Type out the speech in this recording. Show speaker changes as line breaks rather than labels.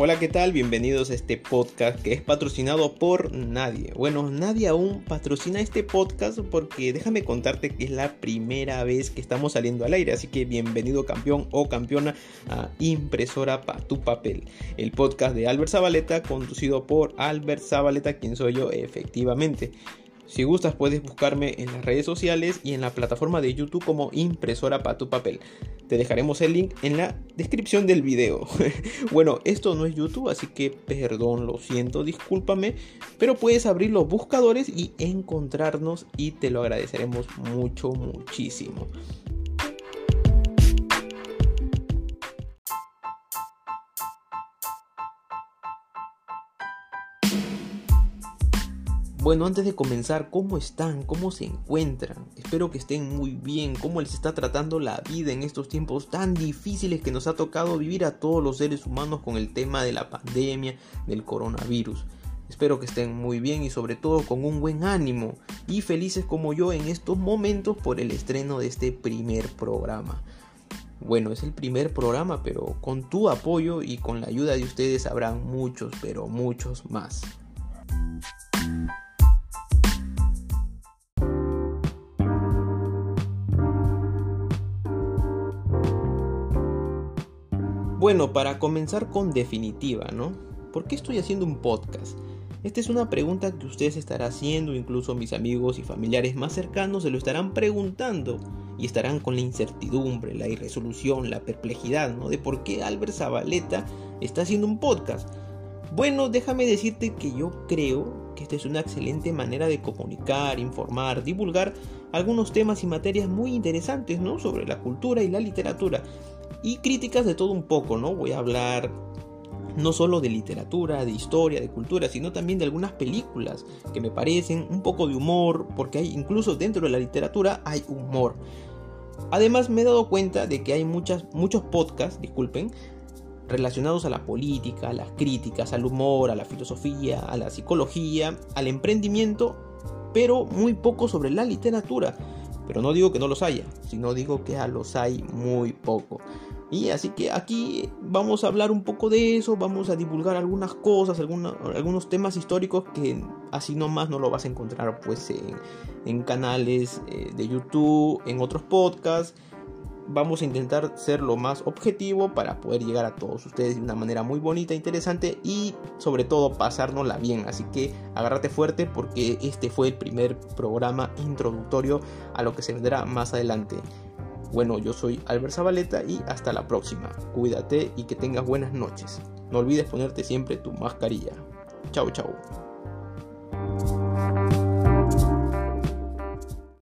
Hola, ¿qué tal? Bienvenidos a este podcast que es patrocinado por nadie. Bueno, nadie aún patrocina este podcast porque déjame contarte que es la primera vez que estamos saliendo al aire, así que bienvenido campeón o campeona a Impresora para tu papel, el podcast de Albert Zabaleta conducido por Albert Zabaleta, quien soy yo efectivamente. Si gustas puedes buscarme en las redes sociales y en la plataforma de YouTube como impresora para tu papel. Te dejaremos el link en la descripción del video. bueno, esto no es YouTube, así que perdón, lo siento, discúlpame, pero puedes abrir los buscadores y encontrarnos y te lo agradeceremos mucho, muchísimo. Bueno, antes de comenzar, ¿cómo están? ¿Cómo se encuentran? Espero que estén muy bien. ¿Cómo les está tratando la vida en estos tiempos tan difíciles que nos ha tocado vivir a todos los seres humanos con el tema de la pandemia, del coronavirus? Espero que estén muy bien y sobre todo con un buen ánimo y felices como yo en estos momentos por el estreno de este primer programa. Bueno, es el primer programa, pero con tu apoyo y con la ayuda de ustedes habrán muchos, pero muchos más. Bueno, para comenzar con definitiva, ¿no? ¿Por qué estoy haciendo un podcast? Esta es una pregunta que ustedes estarán haciendo, incluso mis amigos y familiares más cercanos se lo estarán preguntando y estarán con la incertidumbre, la irresolución, la perplejidad, ¿no? De por qué Albert Zabaleta está haciendo un podcast. Bueno, déjame decirte que yo creo que esta es una excelente manera de comunicar, informar, divulgar algunos temas y materias muy interesantes, ¿no? Sobre la cultura y la literatura y críticas de todo un poco, ¿no? Voy a hablar no solo de literatura, de historia, de cultura, sino también de algunas películas que me parecen un poco de humor, porque hay incluso dentro de la literatura hay humor. Además me he dado cuenta de que hay muchas, muchos podcasts, disculpen, relacionados a la política, a las críticas, al humor, a la filosofía, a la psicología, al emprendimiento, pero muy poco sobre la literatura. Pero no digo que no los haya, sino digo que a los hay muy poco. Y así que aquí vamos a hablar un poco de eso, vamos a divulgar algunas cosas, algunos temas históricos que así nomás no lo vas a encontrar pues en, canales eh, de YouTube, en otros podcasts vamos a intentar ser lo más objetivo para poder llegar a todos ustedes de una manera muy bonita, interesante y sobre todo pasárnosla bien. Así que agárrate fuerte porque este fue el primer programa introductorio a lo que se vendrá más adelante. Bueno, yo soy Albert Zabaleta y hasta la próxima. Cuídate y que tengas buenas noches. No olvides ponerte siempre tu mascarilla. Chau, chau.